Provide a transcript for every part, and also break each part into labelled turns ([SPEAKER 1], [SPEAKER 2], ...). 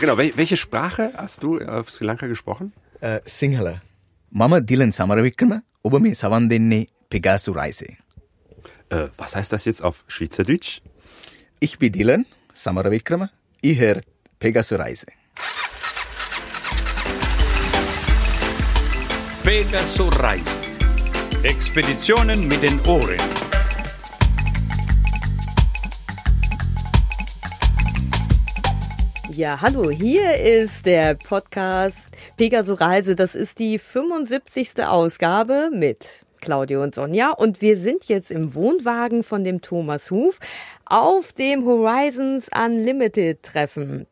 [SPEAKER 1] Genau, welche Sprache hast du äh, auf Sri Lanka gesprochen?
[SPEAKER 2] Äh, Sinhala. Mama Dylan Samaravikana, Obame Savandene Pegasu Reise.
[SPEAKER 1] Äh, was heißt das jetzt auf Schweizerdeutsch?
[SPEAKER 2] Ich bin Dylan Samaravikrama, ich höre Pegasu Reise.
[SPEAKER 3] Pegaso Reise. Expeditionen mit den Ohren.
[SPEAKER 4] Ja, hallo, hier ist der Podcast Pegaso Reise. Das ist die 75. Ausgabe mit Claudio und Sonja und wir sind jetzt im Wohnwagen von dem Thomas Huf auf dem Horizons Unlimited Treffen.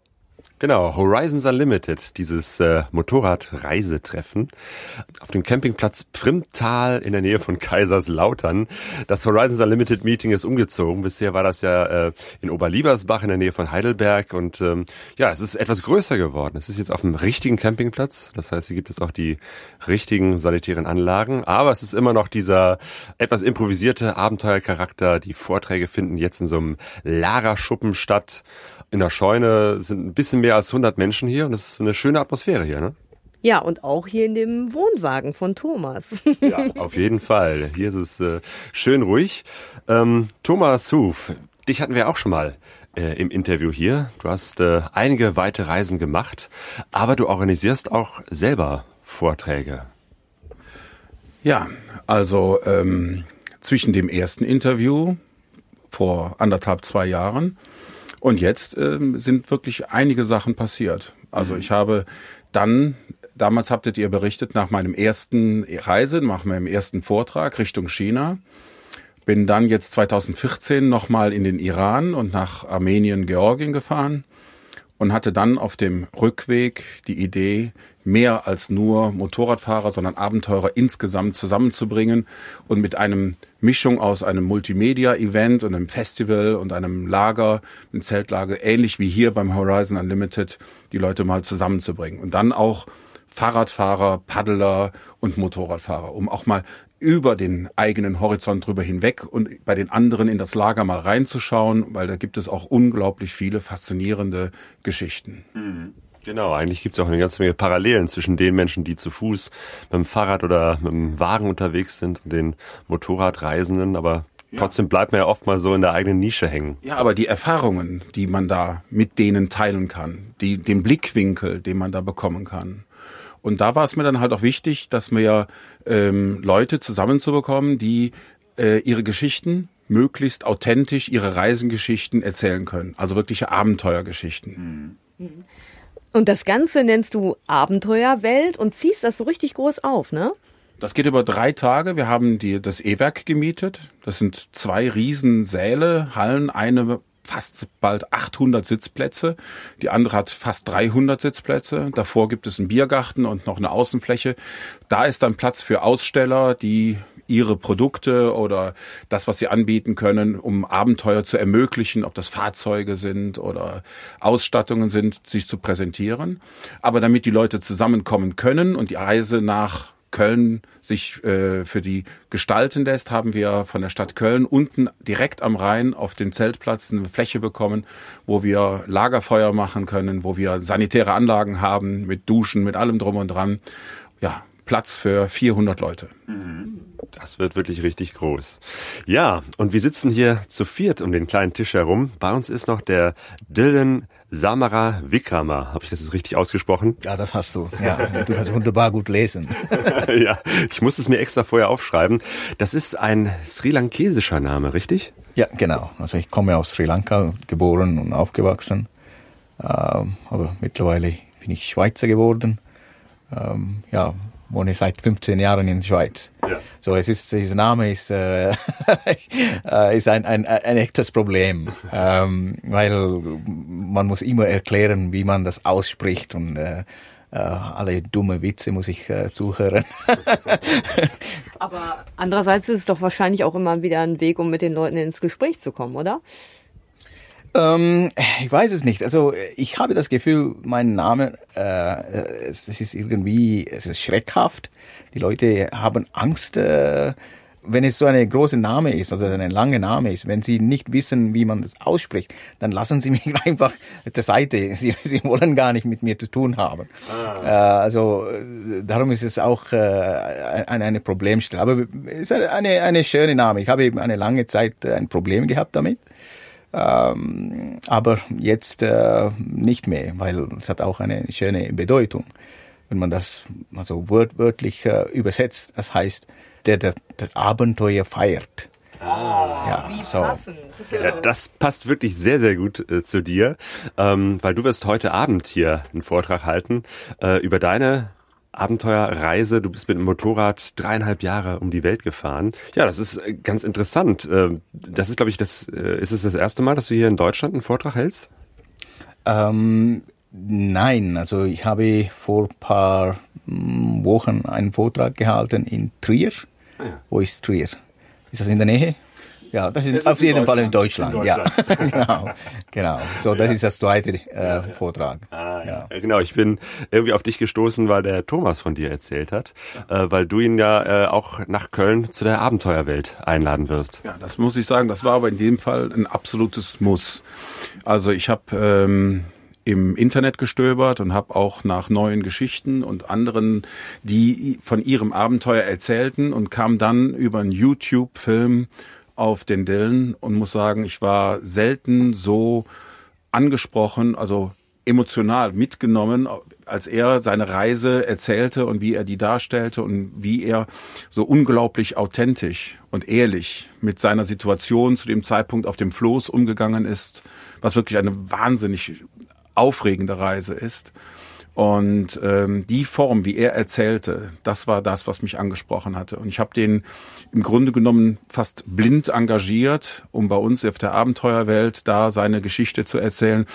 [SPEAKER 1] Genau, Horizons Unlimited, dieses äh, Motorradreisetreffen auf dem Campingplatz Primtal in der Nähe von Kaiserslautern. Das Horizons Unlimited Meeting ist umgezogen. Bisher war das ja äh, in Oberliebersbach in der Nähe von Heidelberg und ähm, ja, es ist etwas größer geworden. Es ist jetzt auf dem richtigen Campingplatz. Das heißt, hier gibt es auch die richtigen sanitären Anlagen, aber es ist immer noch dieser etwas improvisierte Abenteuercharakter. Die Vorträge finden jetzt in so einem Lagerschuppen statt in der Scheune sind ein bisschen mehr als 100 Menschen hier und es ist eine schöne Atmosphäre hier, ne?
[SPEAKER 4] Ja, und auch hier in dem Wohnwagen von Thomas.
[SPEAKER 1] ja, auf jeden Fall. Hier ist es äh, schön ruhig. Ähm, Thomas Huf, dich hatten wir auch schon mal äh, im Interview hier. Du hast äh, einige weite Reisen gemacht, aber du organisierst auch selber Vorträge.
[SPEAKER 5] Ja, also ähm, zwischen dem ersten Interview vor anderthalb, zwei Jahren und jetzt ähm, sind wirklich einige Sachen passiert. Also mhm. ich habe dann, damals habtet ihr berichtet, nach meinem ersten Reise, nach meinem ersten Vortrag Richtung China, bin dann jetzt 2014 nochmal in den Iran und nach Armenien, Georgien gefahren und hatte dann auf dem Rückweg die Idee, mehr als nur Motorradfahrer, sondern Abenteurer insgesamt zusammenzubringen und mit einem Mischung aus einem Multimedia-Event und einem Festival und einem Lager, einem Zeltlager, ähnlich wie hier beim Horizon Unlimited, die Leute mal zusammenzubringen. Und dann auch Fahrradfahrer, Paddler und Motorradfahrer, um auch mal über den eigenen Horizont drüber hinweg und bei den anderen in das Lager mal reinzuschauen, weil da gibt es auch unglaublich viele faszinierende Geschichten.
[SPEAKER 1] Mhm. Genau, eigentlich gibt es auch eine ganze Menge Parallelen zwischen den Menschen, die zu Fuß mit dem Fahrrad oder mit dem Wagen unterwegs sind und den Motorradreisenden, aber ja. trotzdem bleibt man ja oft mal so in der eigenen Nische hängen.
[SPEAKER 5] Ja, aber die Erfahrungen, die man da mit denen teilen kann, die, den Blickwinkel, den man da bekommen kann. Und da war es mir dann halt auch wichtig, dass wir ähm, Leute zusammenzubekommen, die äh, ihre Geschichten möglichst authentisch, ihre Reisengeschichten erzählen können. Also wirkliche Abenteuergeschichten.
[SPEAKER 4] Mhm. Und das Ganze nennst du Abenteuerwelt und ziehst das so richtig groß auf, ne?
[SPEAKER 5] Das geht über drei Tage. Wir haben die, das E-Werk gemietet. Das sind zwei Riesensäle, Hallen. Eine fast bald 800 Sitzplätze. Die andere hat fast 300 Sitzplätze. Davor gibt es einen Biergarten und noch eine Außenfläche. Da ist dann Platz für Aussteller, die ihre Produkte oder das, was sie anbieten können, um Abenteuer zu ermöglichen, ob das Fahrzeuge sind oder Ausstattungen sind, sich zu präsentieren. Aber damit die Leute zusammenkommen können und die Reise nach Köln sich äh, für die gestalten lässt, haben wir von der Stadt Köln unten direkt am Rhein auf dem Zeltplatz eine Fläche bekommen, wo wir Lagerfeuer machen können, wo wir sanitäre Anlagen haben mit Duschen, mit allem drum und dran. Ja, Platz für 400 Leute.
[SPEAKER 1] Das wird wirklich richtig groß. Ja, und wir sitzen hier zu viert um den kleinen Tisch herum. Bei uns ist noch der Dylan Samara Vikrama. Habe ich das jetzt richtig ausgesprochen?
[SPEAKER 2] Ja, das hast du. Ja, du kannst wunderbar gut lesen.
[SPEAKER 1] ja, ich muss es mir extra vorher aufschreiben. Das ist ein sri lankesischer Name, richtig?
[SPEAKER 2] Ja, genau. Also ich komme aus Sri Lanka, geboren und aufgewachsen. Ähm, aber mittlerweile bin ich Schweizer geworden. Ähm, ja, wohne seit 15 Jahren in der Schweiz. Ja. So, es ist, dieser Name ist, äh, äh, ist ein, ein, ein echtes Problem, ähm, weil man muss immer erklären, wie man das ausspricht und äh, äh, alle dumme Witze muss ich äh, zuhören.
[SPEAKER 4] Aber andererseits ist es doch wahrscheinlich auch immer wieder ein Weg, um mit den Leuten ins Gespräch zu kommen, oder?
[SPEAKER 2] Ähm, ich weiß es nicht. Also ich habe das Gefühl, mein Name, äh, es, es ist irgendwie, es ist schreckhaft. Die Leute haben Angst, äh, wenn es so eine große Name ist oder ein langer Name ist, wenn Sie nicht wissen, wie man das ausspricht, dann lassen Sie mich einfach zur Seite. Sie, Sie wollen gar nicht mit mir zu tun haben. Ah. Äh, also darum ist es auch äh, eine, eine Problemstelle. Aber es ist eine, eine schöne Name. Ich habe eben eine lange Zeit ein Problem gehabt damit. Ähm, aber jetzt äh, nicht mehr, weil es hat auch eine schöne Bedeutung. Wenn man das also wörtlich äh, übersetzt, das heißt, der, der das Abenteuer feiert.
[SPEAKER 1] Ah, ja, wie so. passend. Ja, das passt wirklich sehr, sehr gut äh, zu dir, ähm, weil du wirst heute Abend hier einen Vortrag halten äh, über deine Abenteuerreise. Du bist mit dem Motorrad dreieinhalb Jahre um die Welt gefahren. Ja, das ist äh, ganz interessant. Ähm, das ist, glaube ich, das äh, ist es das erste Mal, dass du hier in Deutschland einen Vortrag hältst?
[SPEAKER 2] Ähm, nein, also ich habe vor paar hm, Wochen einen Vortrag gehalten in Trier. Ah, ja. Wo ist Trier? Ist das in der Nähe? Ja, das ist, ist auf jeden Fall in Deutschland. In Deutschland. Ja, genau, genau. So, das ja. ist das zweite äh, Vortrag.
[SPEAKER 1] Ah, ja. ja. Genau, ich bin irgendwie auf dich gestoßen, weil der Thomas von dir erzählt hat, äh, weil du ihn ja äh, auch nach Köln zu der Abenteuerwelt einladen wirst.
[SPEAKER 5] Ja, das muss ich sagen. Das war aber in dem Fall ein absolutes Muss. Also ich habe ähm, im Internet gestöbert und habe auch nach neuen Geschichten und anderen, die von ihrem Abenteuer erzählten und kam dann über einen YouTube-Film auf den Dylan und muss sagen, ich war selten so angesprochen, also emotional mitgenommen, als er seine Reise erzählte und wie er die darstellte und wie er so unglaublich authentisch und ehrlich mit seiner Situation zu dem Zeitpunkt auf dem Floß umgegangen ist, was wirklich eine wahnsinnig aufregende Reise ist. Und ähm, die Form, wie er erzählte, das war das, was mich angesprochen hatte. Und ich habe den im Grunde genommen fast blind engagiert, um bei uns auf der Abenteuerwelt da seine Geschichte zu erzählen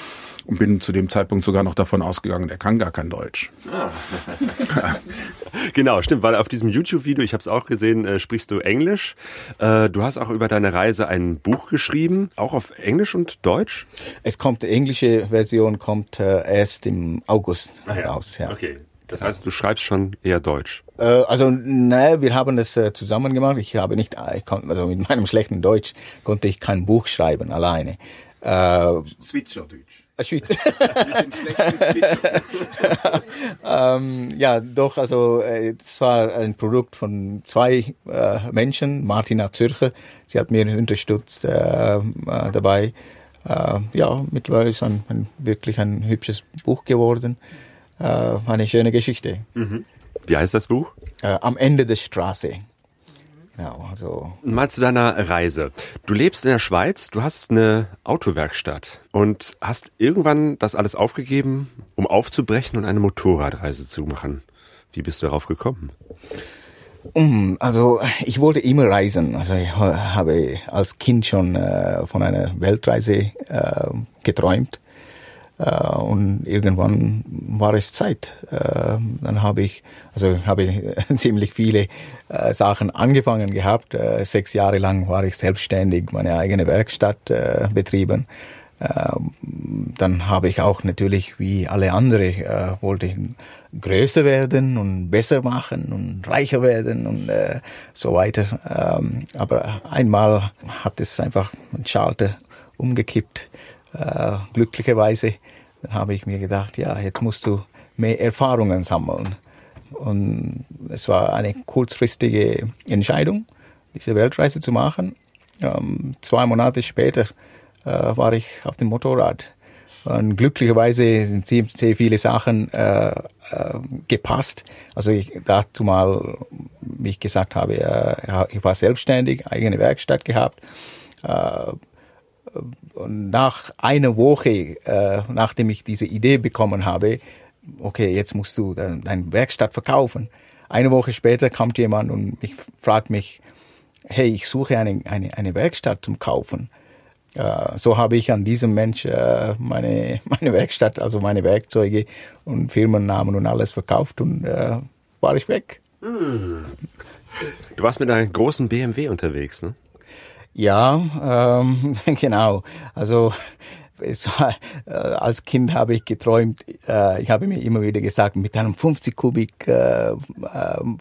[SPEAKER 5] und bin zu dem Zeitpunkt sogar noch davon ausgegangen, er kann gar kein Deutsch. Ah.
[SPEAKER 1] genau, stimmt, weil auf diesem YouTube-Video, ich habe es auch gesehen, äh, sprichst du Englisch. Äh, du hast auch über deine Reise ein Buch geschrieben, auch auf Englisch und Deutsch?
[SPEAKER 2] Es kommt, die englische Version kommt äh, erst im August ah, ja. raus.
[SPEAKER 1] Ja. Okay. Das heißt, du schreibst schon eher Deutsch.
[SPEAKER 2] Äh, also, ne, wir haben das äh, zusammen gemacht. Ich habe nicht, ich kon, also mit meinem schlechten Deutsch konnte ich kein Buch schreiben alleine.
[SPEAKER 5] Äh, Schweizerdeutsch.
[SPEAKER 2] Schweizer. ähm, ja, doch, also es war ein Produkt von zwei äh, Menschen, Martina Zürcher, sie hat mir unterstützt äh, äh, dabei. Äh, ja, mittlerweile ist ein, ein, wirklich ein hübsches Buch geworden. Äh, eine schöne Geschichte.
[SPEAKER 1] Mhm. Wie heißt das Buch?
[SPEAKER 2] Äh, Am Ende der Straße. Genau, also.
[SPEAKER 1] Mal zu deiner Reise. Du lebst in der Schweiz, du hast eine Autowerkstatt und hast irgendwann das alles aufgegeben, um aufzubrechen und eine Motorradreise zu machen. Wie bist du darauf gekommen?
[SPEAKER 2] Um, also ich wollte immer reisen. Also ich habe als Kind schon äh, von einer Weltreise äh, geträumt. Äh, und irgendwann war es Zeit. Äh, dann habe ich, also habe ziemlich viele äh, Sachen angefangen gehabt. Sechs Jahre lang war ich selbstständig, meine eigene Werkstatt betrieben. Dann habe ich auch natürlich wie alle andere wollte ich größer werden und besser machen und reicher werden und so weiter. Ähm, aber einmal hat es einfach ein Schalter umgekippt äh, glücklicherweise. Habe ich mir gedacht, ja, jetzt musst du mehr Erfahrungen sammeln. Und es war eine kurzfristige Entscheidung, diese Weltreise zu machen. Ähm, zwei Monate später äh, war ich auf dem Motorrad. Und glücklicherweise sind sehr, sehr viele Sachen äh, äh, gepasst. Also ich dazu mal, wie ich gesagt habe, äh, ich war selbstständig, eigene Werkstatt gehabt. Nach einer Woche, äh, nachdem ich diese Idee bekommen habe, okay, jetzt musst du deine Werkstatt verkaufen. Eine Woche später kommt jemand und mich, fragt mich, hey, ich suche eine, eine, eine Werkstatt zum Kaufen. Äh, so habe ich an diesem Mensch äh, meine, meine Werkstatt, also meine Werkzeuge und Firmennamen und alles verkauft und äh, war ich weg.
[SPEAKER 1] Du warst mit einem großen BMW unterwegs, ne?
[SPEAKER 2] Ja, ähm, genau. Also es war, äh, als Kind habe ich geträumt, äh, ich habe mir immer wieder gesagt, mit einem 50 Kubik äh, äh,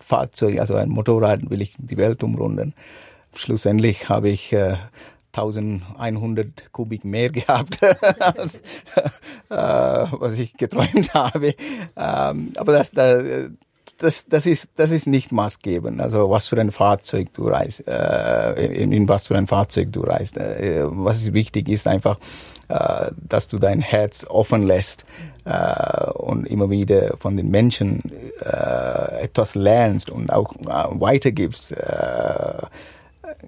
[SPEAKER 2] Fahrzeug, also ein Motorrad, will ich die Welt umrunden. Schlussendlich habe ich äh, 1100 Kubik mehr gehabt, als äh, was ich geträumt habe. Ähm, aber das, das, das, ist, das ist nicht maßgebend. Also was für ein Fahrzeug du reist, äh, in, in was für ein Fahrzeug du reist. Äh, was wichtig ist einfach, äh, dass du dein Herz offen lässt äh, und immer wieder von den Menschen äh, etwas lernst und auch äh, weitergibst. Äh,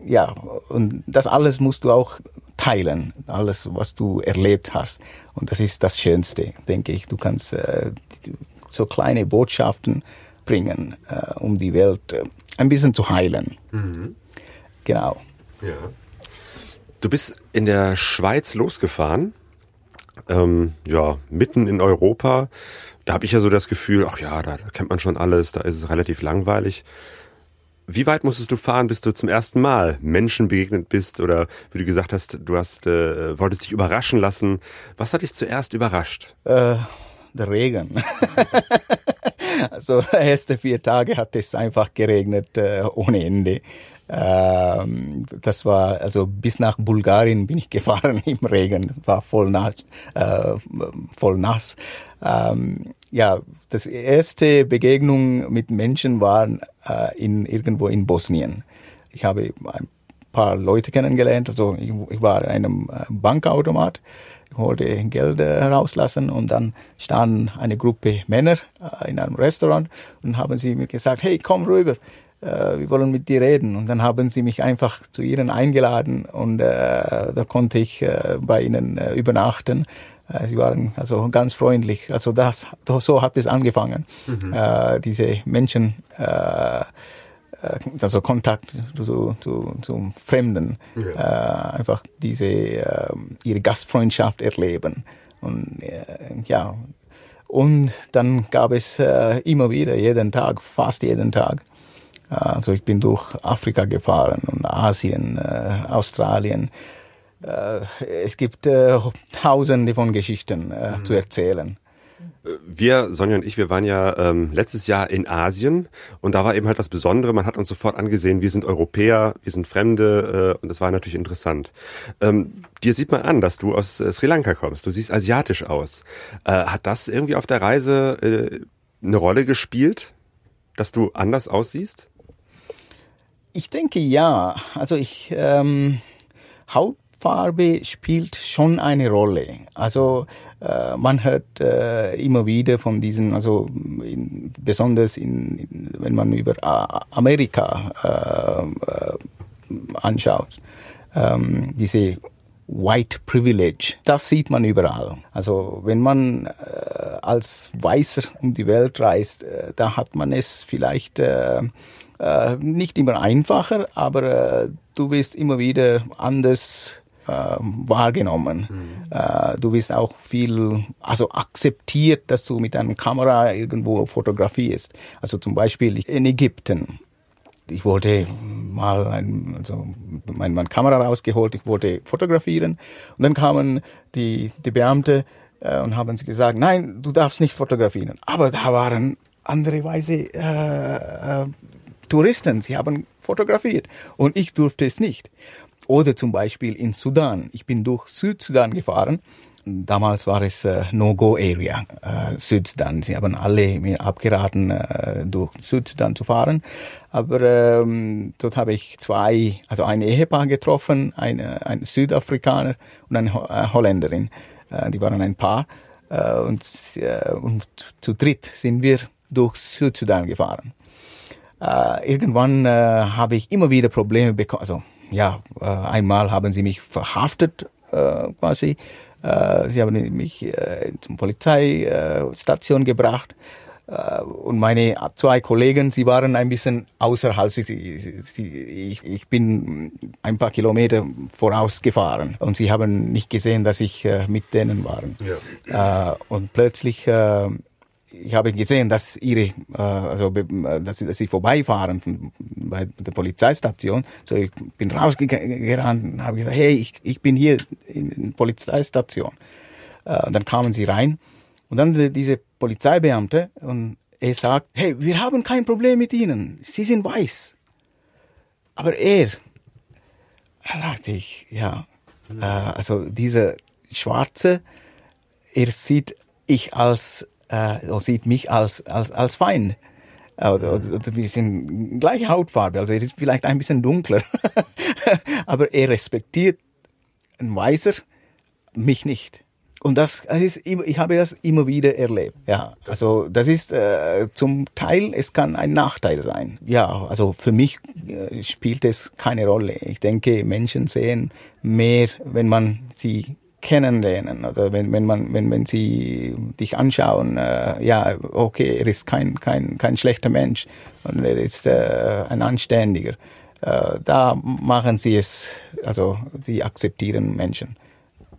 [SPEAKER 2] ja, und das alles musst du auch teilen, alles, was du erlebt hast. Und das ist das Schönste, denke ich. Du kannst äh, so kleine Botschaften bringen, äh, um die Welt äh, ein bisschen zu heilen. Mhm. Genau.
[SPEAKER 1] Ja. Du bist in der Schweiz losgefahren, ähm, ja, mitten in Europa. Da habe ich ja so das Gefühl, ach ja, da, da kennt man schon alles, da ist es relativ langweilig. Wie weit musstest du fahren, bis du zum ersten Mal Menschen begegnet bist oder wie du gesagt hast, du hast äh, wolltest dich überraschen lassen. Was hat dich zuerst überrascht?
[SPEAKER 2] Äh, der Regen. also erste vier Tage hat es einfach geregnet äh, ohne Ende. Ähm, das war also bis nach Bulgarien bin ich gefahren im Regen, war voll nass, äh, voll nass. Ähm, ja, das erste Begegnung mit Menschen war äh, in irgendwo in Bosnien. Ich habe ein paar Leute kennengelernt. Also ich, ich war in einem äh, Bankautomat. Wollte Geld äh, herauslassen und dann stand eine Gruppe Männer äh, in einem Restaurant und haben sie mir gesagt, hey, komm rüber, äh, wir wollen mit dir reden. Und dann haben sie mich einfach zu ihnen eingeladen und äh, da konnte ich äh, bei ihnen äh, übernachten. Sie waren also ganz freundlich. Also das, so hat es angefangen. Mhm. Diese Menschen, äh, also Kontakt zu, zu, zu Fremden, ja. äh, einfach diese äh, ihre Gastfreundschaft erleben und äh, ja und dann gab es äh, immer wieder jeden Tag, fast jeden Tag. Also ich bin durch Afrika gefahren und Asien, äh, Australien. Äh, es gibt äh, Tausende von Geschichten äh, mhm. zu erzählen.
[SPEAKER 1] Wir, Sonja und ich, wir waren ja ähm, letztes Jahr in Asien und da war eben halt das Besondere, man hat uns sofort angesehen, wir sind Europäer, wir sind Fremde äh, und das war natürlich interessant. Ähm, dir sieht man an, dass du aus äh, Sri Lanka kommst, du siehst asiatisch aus. Äh, hat das irgendwie auf der Reise äh, eine Rolle gespielt, dass du anders aussiehst?
[SPEAKER 2] Ich denke ja. Also ich ähm, Haut Farbe spielt schon eine Rolle. Also äh, man hört äh, immer wieder von diesen, also in, besonders in, in, wenn man über Amerika äh, äh, anschaut, ähm, diese White Privilege, das sieht man überall. Also wenn man äh, als Weißer um die Welt reist, äh, da hat man es vielleicht äh, äh, nicht immer einfacher, aber äh, du wirst immer wieder anders äh, wahrgenommen. Mhm. Äh, du wirst auch viel, also akzeptiert, dass du mit einer Kamera irgendwo fotografierst. Also zum Beispiel in Ägypten. Ich wollte mal ein, also mein, meine Kamera rausgeholt, ich wollte fotografieren und dann kamen die, die Beamte äh, und haben sie gesagt, nein, du darfst nicht fotografieren. Aber da waren andere Weise äh, äh, Touristen, sie haben fotografiert und ich durfte es nicht. Oder zum Beispiel in Sudan. Ich bin durch Südsudan gefahren. Damals war es äh, No-Go-Area, äh, Südsudan. Sie haben alle mir abgeraten, äh, durch Südsudan zu fahren. Aber ähm, dort habe ich zwei, also ein Ehepaar getroffen, eine, ein Südafrikaner und eine äh, Holländerin. Äh, die waren ein Paar. Äh, und, äh, und zu dritt sind wir durch Südsudan gefahren. Äh, irgendwann äh, habe ich immer wieder Probleme bekommen. Also ja, äh, einmal haben sie mich verhaftet äh, quasi. Äh, sie haben mich äh, zum Polizeistation gebracht. Äh, und meine zwei Kollegen, sie waren ein bisschen außerhalb. Sie, sie, ich, ich bin ein paar Kilometer vorausgefahren und sie haben nicht gesehen, dass ich äh, mit denen war. Ja. Und plötzlich ich habe gesehen, dass ihre, äh, also dass sie, dass sie vorbeifahren bei der Polizeistation. So ich bin rausgerannt und habe gesagt, hey, ich, ich bin hier in der Polizeistation. Äh, dann kamen sie rein Und dann diese Polizeibeamte und er sagt, hey, wir haben kein Problem mit Ihnen. Sie sind weiß. Aber er, da dachte ich, ja, äh, also dieser Schwarze, er sieht ich als, äh, sieht mich als, als, als Feind. Äh, Oder, oder, oder wir sind gleiche Hautfarbe, also er ist vielleicht ein bisschen dunkler. Aber er respektiert ein Weißer, mich nicht. Und das, das ist, ich habe das immer wieder erlebt. Ja, also das ist äh, zum Teil, es kann ein Nachteil sein. Ja, also für mich äh, spielt es keine Rolle. Ich denke, Menschen sehen mehr, wenn man sie kennenlernen. Oder wenn, wenn man wenn wenn sie dich anschauen äh, ja okay er ist kein kein kein schlechter Mensch und er ist äh, ein anständiger. Äh, da machen sie es also sie akzeptieren Menschen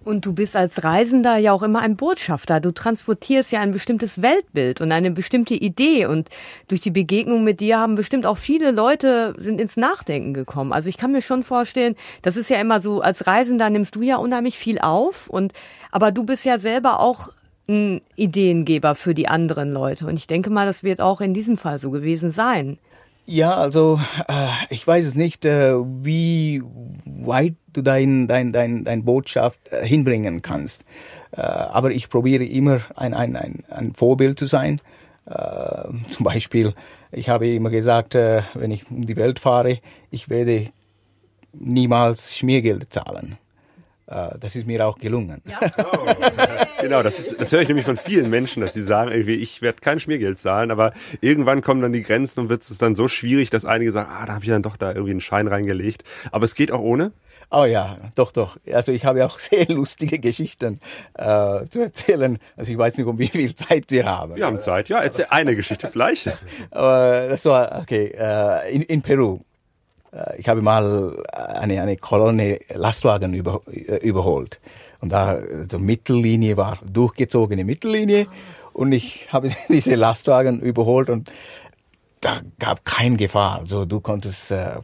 [SPEAKER 4] Und du bist als Reisender ja auch immer ein Botschafter. Du transportierst ja ein bestimmtes Weltbild und eine bestimmte Idee. Und durch die Begegnung mit dir haben bestimmt auch viele Leute sind ins Nachdenken gekommen. Also ich kann mir schon vorstellen, das ist ja immer so, als Reisender nimmst du ja unheimlich viel auf. Und, aber du bist ja selber auch ein Ideengeber für die anderen Leute. Und ich denke mal, das wird auch in diesem Fall so gewesen sein.
[SPEAKER 2] Ja, also äh, ich weiß es nicht, äh, wie weit du dein, dein, dein, dein Botschaft äh, hinbringen kannst. Äh, aber ich probiere immer ein, ein, ein, ein Vorbild zu sein. Äh, zum Beispiel, ich habe immer gesagt, äh, wenn ich um die Welt fahre, ich werde niemals Schmiergeld zahlen. Äh, das ist mir auch gelungen.
[SPEAKER 1] Genau, das, ist, das höre ich nämlich von vielen Menschen, dass sie sagen, irgendwie, ich werde kein Schmiergeld zahlen, aber irgendwann kommen dann die Grenzen und wird es dann so schwierig, dass einige sagen, ah, da habe ich dann doch da irgendwie einen Schein reingelegt. Aber es geht auch ohne.
[SPEAKER 2] Oh ja, doch, doch. Also ich habe auch sehr lustige Geschichten äh, zu erzählen. Also ich weiß nicht, um wie viel Zeit wir haben.
[SPEAKER 1] Wir haben Zeit. Ja, erzähl eine Geschichte vielleicht.
[SPEAKER 2] Aber das war, okay, äh, in, in Peru. Äh, Ich habe mal eine, eine Kolonne Lastwagen über, äh, überholt. Und da so Mittellinie war durchgezogene Mittellinie. Und ich habe diese Lastwagen überholt und da gab kein Gefahr. Also du konntest äh,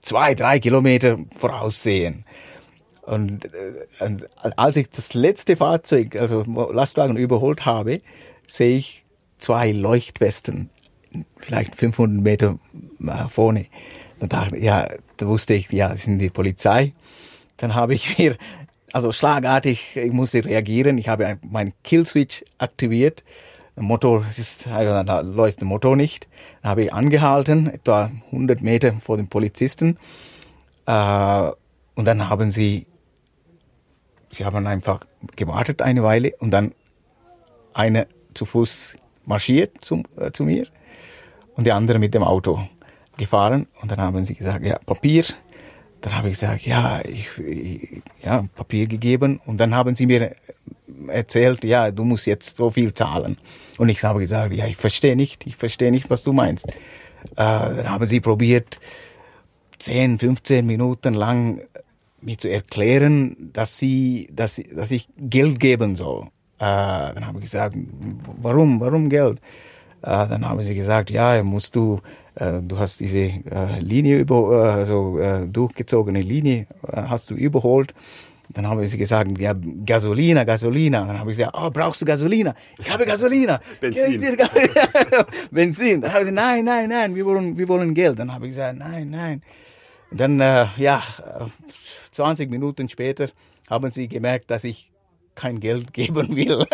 [SPEAKER 2] zwei, drei Kilometer voraussehen. Und, äh, und als ich das letzte Fahrzeug, also Lastwagen überholt habe, sehe ich zwei Leuchtwesten, vielleicht 500 Meter äh, vorne. Dann dachte ich, ja, da wusste ich, ja, das sind die Polizei. Dann habe ich mir, also schlagartig, ich musste reagieren. Ich habe ein- meinen Killswitch aktiviert. Der Motor, es ist, also da läuft der Motor nicht. Dann habe ich angehalten, etwa 100 Meter vor den Polizisten. Äh, und dann haben sie, sie haben einfach gewartet eine Weile und dann eine zu Fuß marschiert zum, äh, zu mir und die andere mit dem Auto gefahren. Und dann haben sie gesagt, ja, Papier. Dann habe ich gesagt, ja, ich, ich ja, Papier gegeben. Und dann haben sie mir erzählt, ja, du musst jetzt so viel zahlen. Und ich habe gesagt, ja, ich verstehe nicht, ich verstehe nicht, was du meinst. Äh, dann haben sie probiert, 10, 15 Minuten lang mir zu erklären, dass sie, dass, dass ich Geld geben soll. Äh, dann habe ich gesagt, warum, warum Geld? Äh, dann haben sie gesagt, ja, musst du, du hast diese äh, Linie über, äh, also äh, durchgezogene Linie äh, hast du überholt. Dann haben sie gesagt, ja, Gasolina, Gasolina. Dann habe ich gesagt, oh, brauchst du Gasolina? Ich habe Gasolina.
[SPEAKER 1] Benzin.
[SPEAKER 2] Benzin. Dann habe ich gesagt, nein, nein, nein, wir wollen, wir wollen Geld. Dann habe ich gesagt, nein, nein. Und dann, äh, ja, äh, 20 Minuten später haben sie gemerkt, dass ich kein Geld geben will.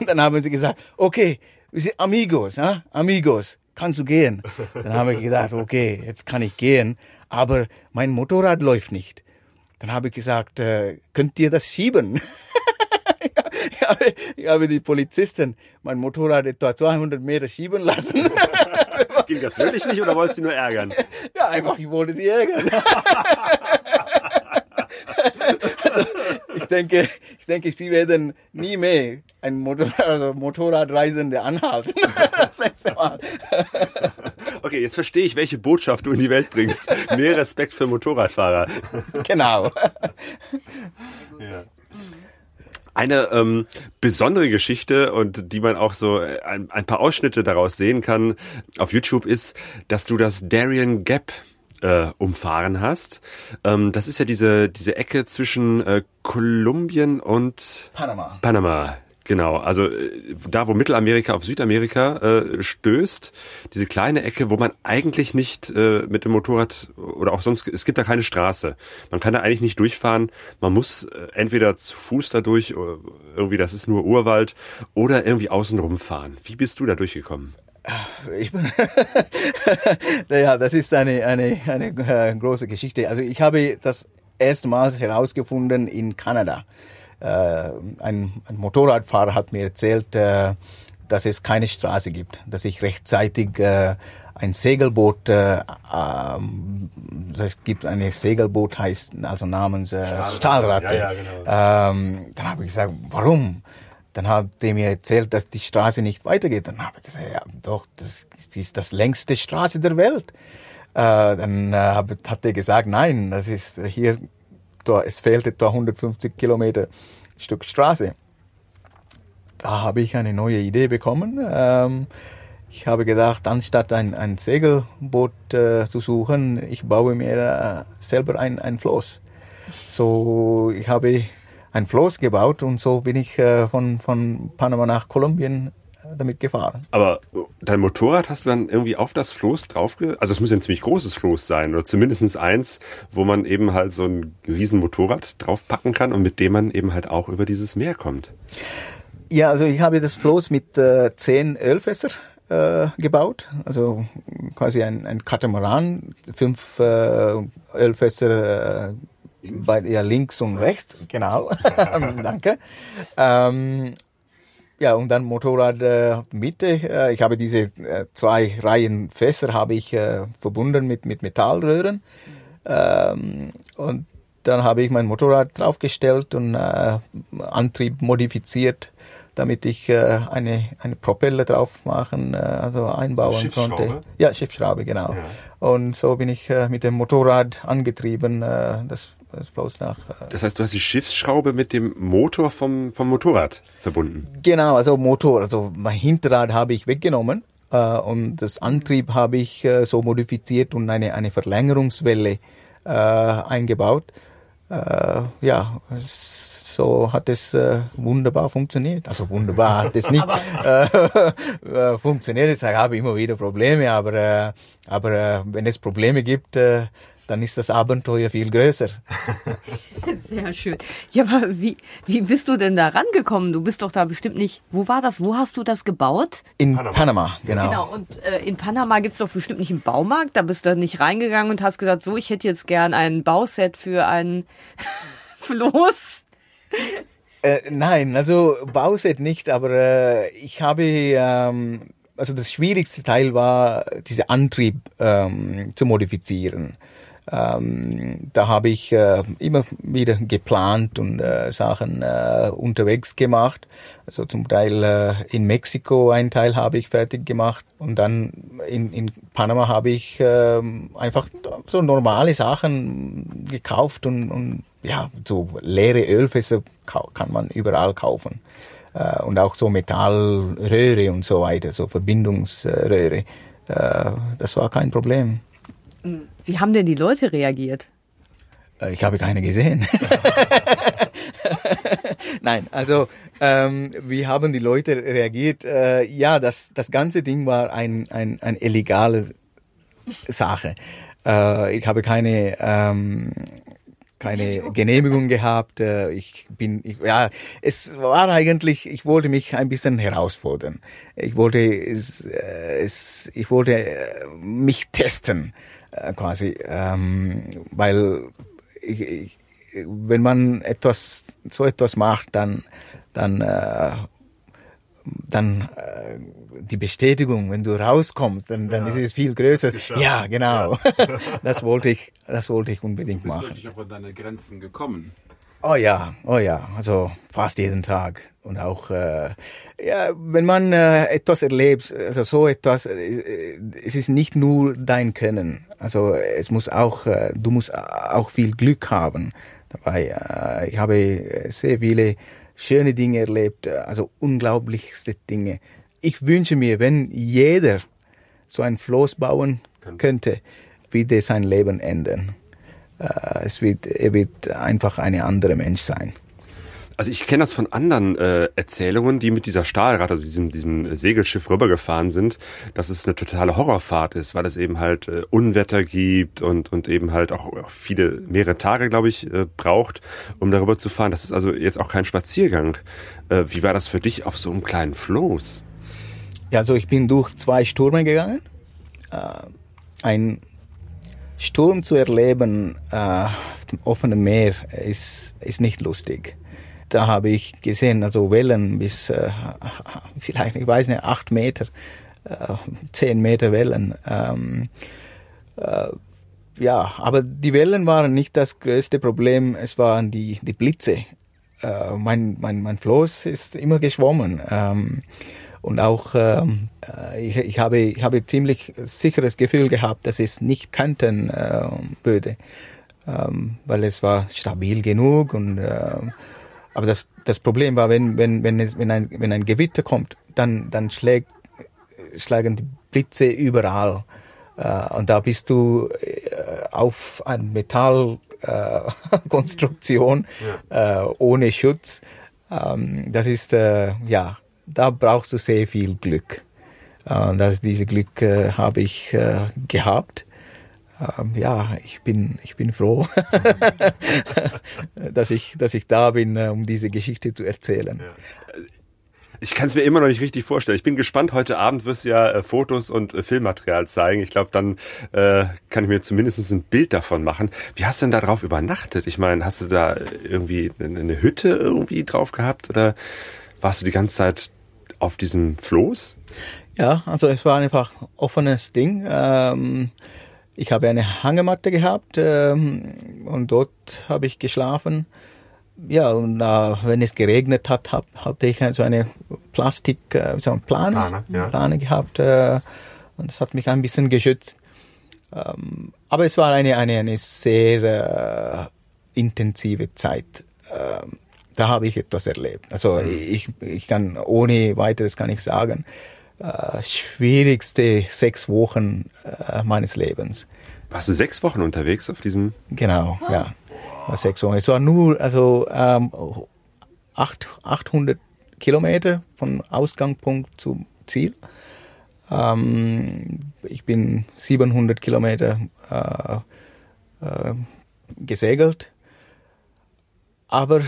[SPEAKER 2] Und dann haben sie gesagt, okay, wir sind Amigos, ja? Amigos, kannst du gehen? Dann habe ich gedacht, okay, jetzt kann ich gehen, aber mein Motorrad läuft nicht. Dann habe ich gesagt, äh, könnt ihr das schieben? ich, habe, ich habe die Polizisten mein Motorrad etwa 200 Meter schieben lassen.
[SPEAKER 1] Ging das wirklich nicht oder wolltest du nur ärgern?
[SPEAKER 2] Ja, einfach, ich wollte sie ärgern. also, ich denke, ich denke, sie werden nie mehr ein Motorrad, also Motorradreisende anhalten.
[SPEAKER 1] Okay, jetzt verstehe ich, welche Botschaft du in die Welt bringst. Mehr Respekt für Motorradfahrer.
[SPEAKER 2] genau.
[SPEAKER 1] Eine ähm, besondere Geschichte und die man auch so äh, ein, ein paar Ausschnitte daraus sehen kann auf YouTube ist, dass du das Darien Gap äh, umfahren hast. Ähm, das ist ja diese diese Ecke zwischen äh, Kolumbien und
[SPEAKER 2] Panama.
[SPEAKER 1] Panama. Genau, also äh, da, wo Mittelamerika auf Südamerika äh, stößt, diese kleine Ecke, wo man eigentlich nicht äh, mit dem Motorrad oder auch sonst, es gibt da keine Straße. Man kann da eigentlich nicht durchfahren. Man muss äh, entweder zu Fuß da durch, irgendwie das ist nur Urwald, oder irgendwie außen rumfahren. Wie bist du da durchgekommen?
[SPEAKER 2] Ich bin ja, das ist eine, eine, eine äh, große Geschichte. Also ich habe das erstmals herausgefunden in Kanada. Äh, ein, ein, Motorradfahrer hat mir erzählt, äh, dass es keine Straße gibt, dass ich rechtzeitig ein Segelboot, äh, es gibt eine Segelboot, heißt also namens äh, Stahlratte. Ja, ja, genau. ähm, dann habe ich gesagt, warum? Dann hat er mir erzählt, dass die Straße nicht weitergeht. Dann habe ich gesagt, ja, doch, das ist das längste Straße der Welt. Äh, dann äh, hat er gesagt, nein, das ist hier da, es fehlt etwa 150 Kilometer Stück Straße. Da habe ich eine neue Idee bekommen. Ähm, ich habe gedacht, anstatt ein, ein Segelboot äh, zu suchen, ich baue mir äh, selber ein, ein Floß. So, ich habe ein Floß gebaut und so bin ich äh, von, von Panama nach Kolumbien damit gefahren.
[SPEAKER 1] Aber dein Motorrad hast du dann irgendwie auf das Floß draufge... Also es muss ja ein ziemlich großes Floß sein oder zumindest eins, wo man eben halt so ein riesen Motorrad draufpacken kann und mit dem man eben halt auch über dieses Meer kommt.
[SPEAKER 2] Ja, also ich habe das Floß mit äh, zehn Ölfässer äh, gebaut, also quasi ein, ein Katamaran, fünf äh, Ölfässer äh, bei, ja, links und rechts, genau, danke. Ähm, ja, und dann Motorrad äh, Mitte. Äh, ich habe diese äh, zwei Reihen Fässer habe ich äh, verbunden mit, mit Metallröhren. Ähm, und dann habe ich mein Motorrad draufgestellt und äh, Antrieb modifiziert, damit ich äh, eine, eine Propeller drauf machen, äh, also einbauen konnte. Ja, Schiffsschraube, genau. Ja. Und so bin ich äh, mit dem Motorrad angetrieben. Äh, das das bloß nach.
[SPEAKER 1] Äh das heißt, du hast die Schiffsschraube mit dem Motor vom, vom Motorrad verbunden?
[SPEAKER 2] Genau, also Motor, also mein Hinterrad habe ich weggenommen äh, und das Antrieb habe ich äh, so modifiziert und eine, eine Verlängerungswelle äh, eingebaut. Äh, ja, so hat es äh, wunderbar funktioniert. Also wunderbar hat es nicht äh, funktioniert. Ich habe immer wieder Probleme, aber, äh, aber äh, wenn es Probleme gibt, äh, dann ist das Abenteuer viel größer.
[SPEAKER 4] Sehr schön. Ja, aber wie, wie bist du denn da rangekommen? Du bist doch da bestimmt nicht. Wo war das? Wo hast du das gebaut?
[SPEAKER 2] In Panama, Panama genau.
[SPEAKER 4] Genau, und äh, in Panama gibt's doch bestimmt nicht einen Baumarkt. Da bist du nicht reingegangen und hast gesagt, so, ich hätte jetzt gern ein Bauset für ein Floß.
[SPEAKER 2] Äh, nein, also Bauset nicht, aber äh, ich habe ähm, also das schwierigste Teil war, diese Antrieb ähm, zu modifizieren. Ähm, da habe ich äh, immer wieder geplant und äh, Sachen äh, unterwegs gemacht. Also zum Teil äh, in Mexiko ein Teil habe ich fertig gemacht und dann in, in Panama habe ich äh, einfach so normale Sachen gekauft und, und ja, so leere Ölfässer kann man überall kaufen. Äh, und auch so Metallröhre und so weiter, so Verbindungsröhre. Äh, das war kein Problem.
[SPEAKER 4] Wie haben denn die Leute reagiert?
[SPEAKER 2] Äh, ich habe keine gesehen. Nein, also ähm, wie haben die Leute reagiert? Äh, ja, das, das ganze Ding war ein, ein, eine illegale Sache. Äh, ich habe keine ähm, keine Genehmigung gehabt. Äh, ich bin, ich, ja, es war eigentlich, ich wollte mich ein bisschen herausfordern. Ich wollte es, es ich wollte mich testen. Äh, quasi, ähm, weil ich, ich, wenn man etwas so etwas macht, dann dann äh, dann äh, die Bestätigung, wenn du rauskommst, dann, dann ja, ist es viel größer. Ja, genau. Ja. das wollte ich, das wollte ich unbedingt machen. Du bist
[SPEAKER 5] wirklich auch an deine Grenzen gekommen.
[SPEAKER 2] Oh ja, oh ja, also fast jeden Tag. Und auch, äh, ja, wenn man äh, etwas erlebt, also so etwas, äh, es ist nicht nur dein Können. Also es muss auch, äh, du musst auch viel Glück haben dabei. Äh, ich habe sehr viele schöne Dinge erlebt, also unglaublichste Dinge. Ich wünsche mir, wenn jeder so ein Floß bauen könnte, würde sein Leben ändern. Äh, es wird, er wird einfach eine andere Mensch sein.
[SPEAKER 1] Also ich kenne das von anderen äh, Erzählungen, die mit dieser Stahlrad, also diesem, diesem Segelschiff rübergefahren sind, dass es eine totale Horrorfahrt ist, weil es eben halt äh, Unwetter gibt und, und eben halt auch, auch viele, mehrere Tage, glaube ich, äh, braucht, um darüber zu fahren. Das ist also jetzt auch kein Spaziergang. Äh, wie war das für dich auf so einem kleinen Floß?
[SPEAKER 2] Ja, also ich bin durch zwei Stürme gegangen. Äh, ein Sturm zu erleben äh, auf dem offenen Meer ist, ist nicht lustig da habe ich gesehen, also Wellen bis äh, vielleicht, ich weiß nicht, acht Meter, äh, zehn Meter Wellen. Ähm, äh, ja, aber die Wellen waren nicht das größte Problem, es waren die, die Blitze. Äh, mein, mein, mein Floß ist immer geschwommen. Ähm, und auch ähm, äh, ich, ich, habe, ich habe ziemlich sicheres Gefühl gehabt, dass es nicht kanten äh, würde, ähm, weil es war stabil genug und äh, aber das, das Problem war, wenn, wenn, wenn, es, wenn, ein, wenn ein Gewitter kommt, dann, dann schlägt, schlagen die Blitze überall. Äh, und da bist du äh, auf eine Metallkonstruktion äh, äh, ohne Schutz. Ähm, das ist, ja, da brauchst du sehr viel Glück. Und das, diese Glück äh, habe ich gehabt ähm, ja, ich bin, ich bin froh, dass, ich, dass ich da bin, äh, um diese Geschichte zu erzählen. Ja.
[SPEAKER 1] Ich kann es mir immer noch nicht richtig vorstellen. Ich bin gespannt. Heute Abend wirst du ja äh, Fotos und äh, Filmmaterial zeigen. Ich glaube, dann äh, kann ich mir zumindest ein Bild davon machen. Wie hast du denn da drauf übernachtet? Ich meine, hast du da irgendwie eine Hütte irgendwie drauf gehabt oder warst du die ganze Zeit auf diesem Floß?
[SPEAKER 2] Ja, also es war einfach offenes Ding. Ähm, ich habe eine Hangematte gehabt ähm, und dort habe ich geschlafen. Ja, und äh, wenn es geregnet hat, hab, hatte ich so eine Plastik, äh, so eine Plane, Plane, ja. Plane gehabt äh, und das hat mich ein bisschen geschützt. Ähm, aber es war eine, eine, eine sehr äh, intensive Zeit. Da habe ich etwas erlebt. Also mhm. ich, ich kann ohne weiteres kann ich sagen, äh, schwierigste sechs Wochen äh, meines Lebens.
[SPEAKER 1] Warst du sechs Wochen unterwegs auf diesem?
[SPEAKER 2] Genau, ja. War sechs Wochen. Es war nur also ähm, acht, 800 Kilometer von Ausgangspunkt zum Ziel. Ähm, ich bin 700 Kilometer äh, äh, gesegelt. Aber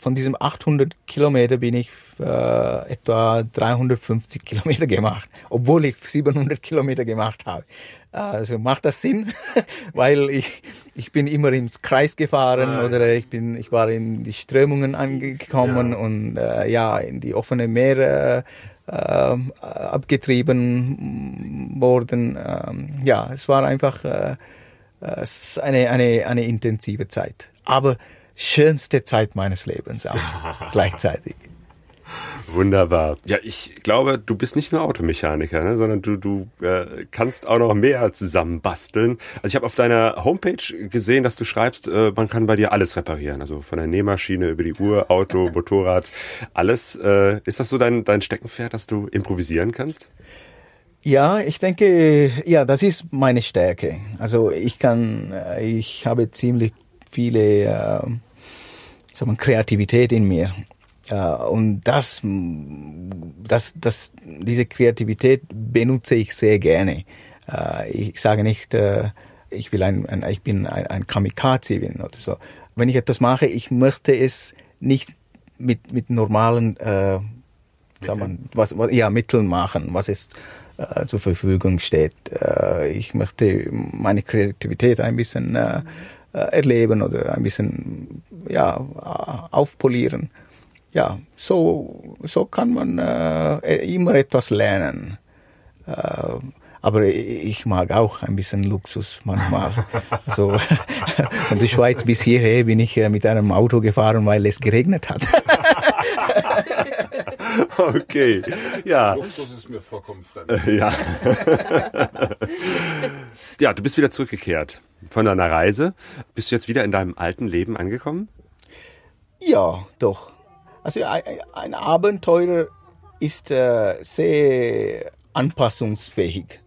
[SPEAKER 2] von diesem 800 Kilometer bin ich äh, etwa 350 Kilometer gemacht, obwohl ich 700 Kilometer gemacht habe. Also macht das Sinn, weil ich ich bin immer ins Kreis gefahren ah, oder ich bin ich war in die Strömungen angekommen ja. und äh, ja in die offene Meere äh, abgetrieben worden. Ähm, ja, es war einfach äh, es eine eine eine intensive Zeit, aber schönste Zeit meines Lebens auch gleichzeitig.
[SPEAKER 1] Wunderbar. Ja, ich glaube, du bist nicht nur Automechaniker, ne, sondern du, du äh, kannst auch noch mehr zusammenbasteln. Also ich habe auf deiner Homepage gesehen, dass du schreibst, äh, man kann bei dir alles reparieren. Also von der Nähmaschine über die Uhr, Auto, Motorrad, alles. Äh, ist das so dein, dein Steckenpferd, dass du improvisieren kannst?
[SPEAKER 2] Ja, ich denke, ja, das ist meine Stärke. Also ich kann, äh, ich habe ziemlich viele sagen wir, Kreativität in mir. Und das, das, das, diese Kreativität benutze ich sehr gerne. Äh, ich sage nicht, äh, ich will ein, ein ich bin ein, ein Kamikaze bin oder so. Wenn ich etwas mache, ich möchte es nicht mit, mit normalen, äh, sagen wir, was, was, ja, Mitteln machen, was es äh, zur Verfügung steht. Äh, ich möchte meine Kreativität ein bisschen äh, erleben oder ein bisschen ja, aufpolieren. Ja, so, so kann man äh, immer etwas lernen. Äh, aber ich mag auch ein bisschen Luxus manchmal. so, von der Schweiz bis hierher bin ich mit einem Auto gefahren, weil es geregnet hat.
[SPEAKER 1] okay, ja.
[SPEAKER 5] Luxus ist mir vollkommen fremd.
[SPEAKER 1] Ja. ja, du bist wieder zurückgekehrt von deiner Reise. Bist du jetzt wieder in deinem alten Leben angekommen?
[SPEAKER 2] Ja, doch. Also ein, Abenteurer ist äh, sehr anpassungsfähig.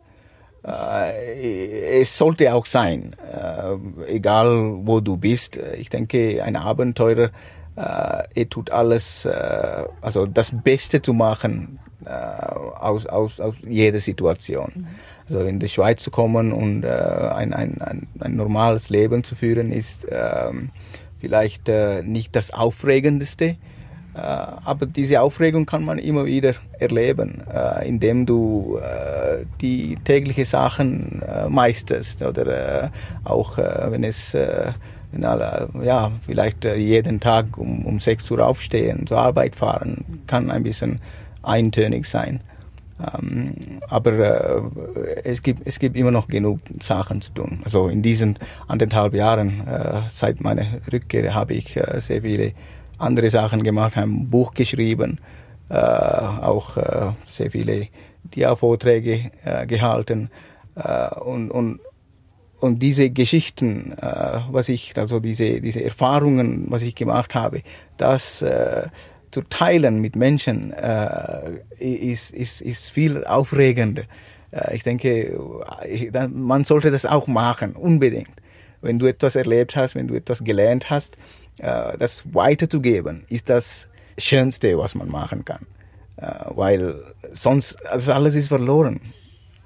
[SPEAKER 2] Äh, es sollte auch sein, äh, egal wo du bist. Ich denke, ein Abenteurer er tut alles, also das Beste zu machen aus, aus, aus jeder Situation. Mhm. Also in die Schweiz zu kommen und äh, ein, ein, ein, ein normales Leben zu führen, ist äh, vielleicht äh, nicht das Aufregendste, äh, aber diese Aufregung kann man immer wieder erleben, äh, indem du äh, die täglichen Sachen meisterst oder auch wenn es ja, vielleicht jeden Tag um, um 6 Uhr aufstehen, zur Arbeit fahren, kann ein bisschen eintönig sein. Ähm, aber äh, es, gibt, es gibt immer noch genug Sachen zu tun. Also in diesen anderthalb Jahren äh, seit meiner Rückkehr habe ich äh, sehr viele andere Sachen gemacht, habe ein Buch geschrieben, äh, auch äh, sehr viele Dia-Vorträge äh, gehalten und, und und diese Geschichten, äh, was ich, also diese, diese Erfahrungen, was ich gemacht habe, das äh, zu teilen mit Menschen, äh, ist, ist, ist viel aufregender. Äh, ich denke, man sollte das auch machen, unbedingt. Wenn du etwas erlebt hast, wenn du etwas gelernt hast, äh, das weiterzugeben, ist das Schönste, was man machen kann. Äh, weil sonst, also alles ist verloren,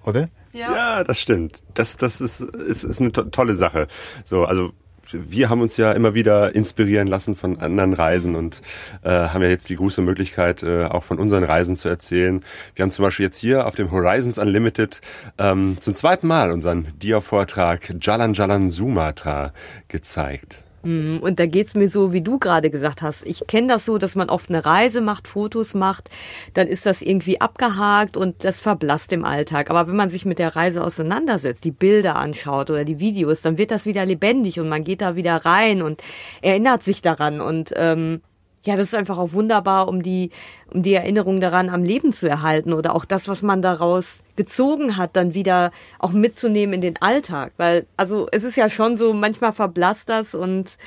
[SPEAKER 2] oder?
[SPEAKER 1] Ja, ja das stimmt. Das, das ist, ist, ist eine to tolle Sache. So, also wir haben uns ja immer wieder inspirieren lassen von anderen Reisen und äh, haben ja jetzt die große Möglichkeit, äh, auch von unseren Reisen zu erzählen. Wir haben zum Beispiel jetzt hier auf dem Horizons Unlimited ähm, zum zweiten Mal unseren Dia-Vortrag Jalan Jalan Sumatra gezeigt.
[SPEAKER 4] Mhm. Und da geht's mir so, wie du gerade gesagt hast. Ich kenne das so, dass man oft eine Reise macht, Fotos macht, dann ist das irgendwie abgehakt und das verblasst im Alltag. Aber wenn man sich mit der Reise auseinandersetzt, die Bilder anschaut oder die Videos, dann wird das wieder lebendig und man geht da wieder rein und erinnert sich daran. Und ähm, ja, das ist einfach auch wunderbar, um die, um die Erinnerung daran am Leben zu erhalten oder auch das, was man daraus gezogen hat, dann wieder auch mitzunehmen in den Alltag. Weil, also es ist ja schon so, manchmal verblasst das und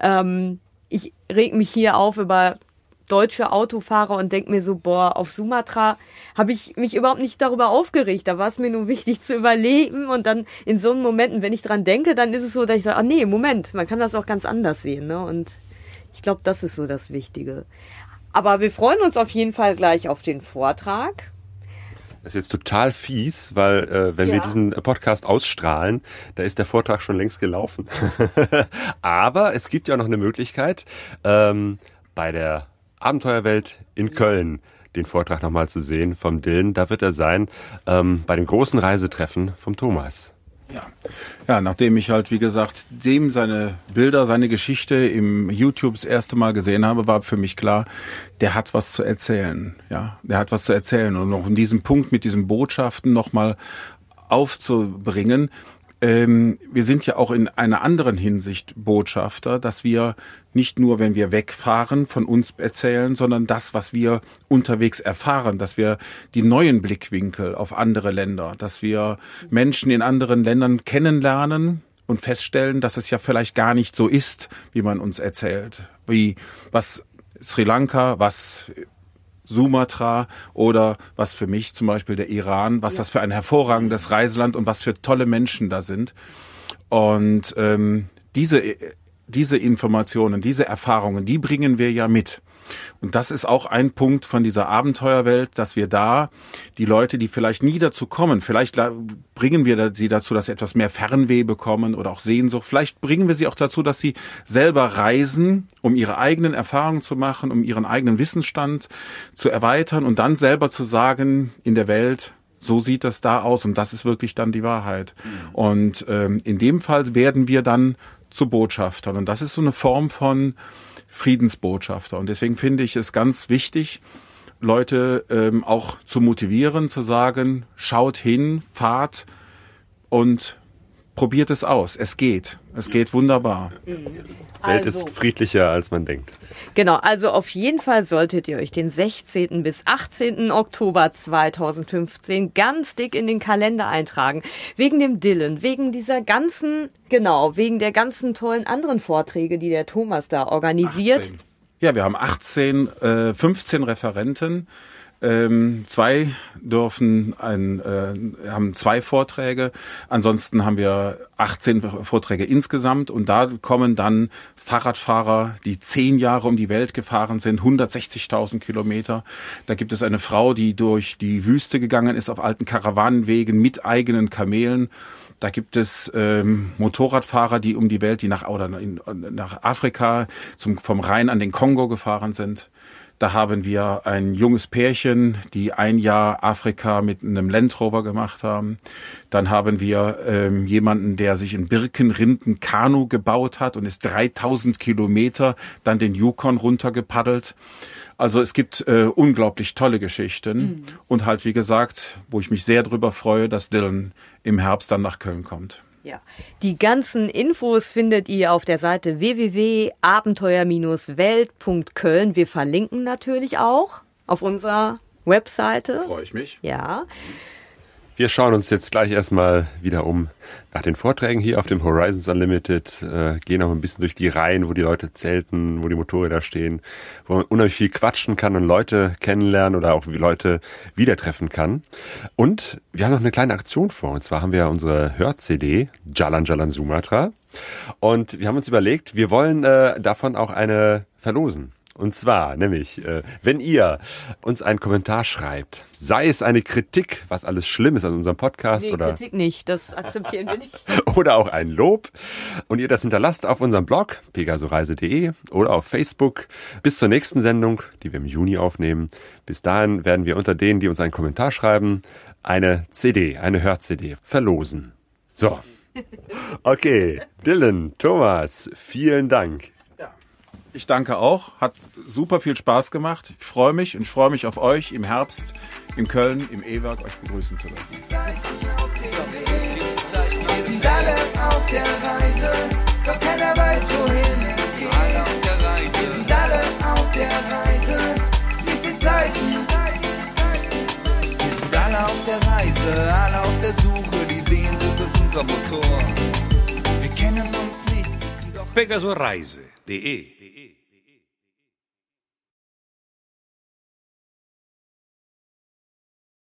[SPEAKER 4] ähm, ich reg mich hier auf über deutsche Autofahrer und denk mir so, boah, auf Sumatra habe ich mich überhaupt nicht darüber aufgeregt. Da war es mir nur wichtig zu überleben und dann in so einen Momenten, wenn ich dran denke, dann ist es so, dass ich sage, ah nee, Moment, man kann das auch ganz anders sehen. Ne? Und ich glaube, das ist so das Wichtige. Aber wir freuen uns auf jeden Fall gleich auf den Vortrag.
[SPEAKER 1] Das ist jetzt total fies, weil äh, wenn ja. wir diesen Podcast ausstrahlen, da ist der Vortrag schon längst gelaufen. Aber es gibt ja noch eine Möglichkeit, ähm, bei der Abenteuerwelt in Köln den Vortrag nochmal zu sehen vom Dillen. Da wird er sein ähm, bei dem großen Reisetreffen vom Thomas.
[SPEAKER 5] Ja. ja, nachdem ich halt, wie gesagt, dem seine Bilder, seine Geschichte im YouTube das erste Mal gesehen habe, war für mich klar, der hat was zu erzählen. Ja, der hat was zu erzählen. Und noch in diesem Punkt mit diesen Botschaften nochmal aufzubringen, ähm, wir sind ja auch in einer anderen Hinsicht Botschafter, dass wir nicht nur, wenn wir wegfahren, von uns erzählen, sondern das, was wir unterwegs erfahren, dass wir die neuen Blickwinkel auf andere Länder, dass wir Menschen in anderen Ländern kennenlernen und feststellen, dass es ja vielleicht gar nicht so ist, wie man uns erzählt, wie was Sri Lanka, was Sumatra oder was für mich zum Beispiel der Iran, was ja. das für ein hervorragendes Reiseland und was für tolle Menschen da sind. Und ähm, diese, diese Informationen, diese Erfahrungen, die bringen wir ja mit. Und das ist auch ein Punkt von dieser Abenteuerwelt, dass wir da die Leute, die vielleicht nie dazu kommen, vielleicht bringen wir sie dazu, dass sie etwas mehr Fernweh bekommen oder auch Sehnsucht. Vielleicht bringen wir sie auch dazu, dass sie selber reisen, um ihre eigenen Erfahrungen zu machen, um ihren eigenen Wissensstand zu erweitern und dann selber zu sagen in der Welt, so sieht das da aus und das ist wirklich dann die Wahrheit. Mhm. Und ähm, in dem Fall werden wir dann zu Botschaftern und das ist so eine Form von Friedensbotschafter. Und deswegen finde ich es ganz wichtig, Leute ähm, auch zu motivieren, zu sagen, schaut hin, fahrt und probiert es aus. Es geht. Es geht wunderbar.
[SPEAKER 1] Die Welt also, ist friedlicher, als man denkt.
[SPEAKER 4] Genau, also auf jeden Fall solltet ihr euch den 16. bis 18. Oktober 2015 ganz dick in den Kalender eintragen. Wegen dem Dillen, wegen dieser ganzen, genau, wegen der ganzen tollen anderen Vorträge, die der Thomas da organisiert.
[SPEAKER 5] 18. Ja, wir haben 18, äh, 15 Referenten Ähm, zwei dürfen ein, äh, haben zwei Vorträge. Ansonsten haben wir 18 Vorträge insgesamt und da kommen dann Fahrradfahrer, die zehn Jahre um die Welt gefahren sind, 160.000 Kilometer. Da gibt es eine Frau, die durch die Wüste gegangen ist auf alten Karawanenwegen mit eigenen Kamelen. Da gibt es ähm, Motorradfahrer, die um die Welt, die nach oder in, nach Afrika zum vom Rhein an den Kongo gefahren sind. Da haben wir ein junges Pärchen, die ein Jahr Afrika mit einem Land Rover gemacht haben. Dann haben wir ähm, jemanden, der sich in Birkenrinden Kanu gebaut hat und ist 3000 Kilometer dann den Yukon runtergepaddelt. Also es gibt äh, unglaublich tolle Geschichten mhm. und halt wie gesagt, wo ich mich sehr drüber freue, dass Dylan im Herbst dann nach Köln kommt.
[SPEAKER 4] Ja. Die ganzen Infos findet ihr auf der Seite www.abenteuer-welt.köln. Wir verlinken natürlich auch auf unserer Webseite.
[SPEAKER 5] Freue ich mich.
[SPEAKER 4] Ja.
[SPEAKER 1] Wir schauen uns jetzt gleich erstmal wieder um nach den Vorträgen hier auf dem Horizons Unlimited, äh, gehen auch ein bisschen durch die Reihen, wo die Leute zelten, wo die Motorräder stehen, wo man unheimlich viel quatschen kann und Leute kennenlernen oder auch Leute wieder treffen kann. Und wir haben noch eine kleine Aktion vor. Und zwar haben wir unsere Hör-CD, Jalan Jalan Sumatra. Und wir haben uns überlegt, wir wollen äh, davon auch eine verlosen. Und zwar, nämlich, äh, wenn ihr uns einen Kommentar schreibt, sei es eine Kritik, was alles schlimm ist an unserem Podcast
[SPEAKER 4] nee,
[SPEAKER 1] oder
[SPEAKER 4] Kritik nicht, das akzeptieren wir nicht.
[SPEAKER 1] oder auch ein Lob und ihr das hinterlasst auf unserem Blog pegasoreise.de oder auf Facebook bis zur nächsten Sendung, die wir im Juni aufnehmen. Bis dahin werden wir unter denen, die uns einen Kommentar schreiben, eine CD, eine Hör-CD verlosen. So. Okay, Dylan, Thomas, vielen Dank.
[SPEAKER 5] Ich danke auch. Hat super viel Spaß gemacht. Ich freue mich und freue mich auf euch im Herbst in Köln im E-Werk euch begrüßen zu dürfen.
[SPEAKER 6] Wir sind alle auf der Reise, doch keiner weiß, wohin es geht. Alle auf der Reise. Wir sind alle auf der Reise, diese Zeichen. Wir sind alle auf der Reise, alle auf der Suche, die Sehnsucht ist unser Motor. Wir kennen uns nicht, sitzen doch.
[SPEAKER 3] Pegasoreise.de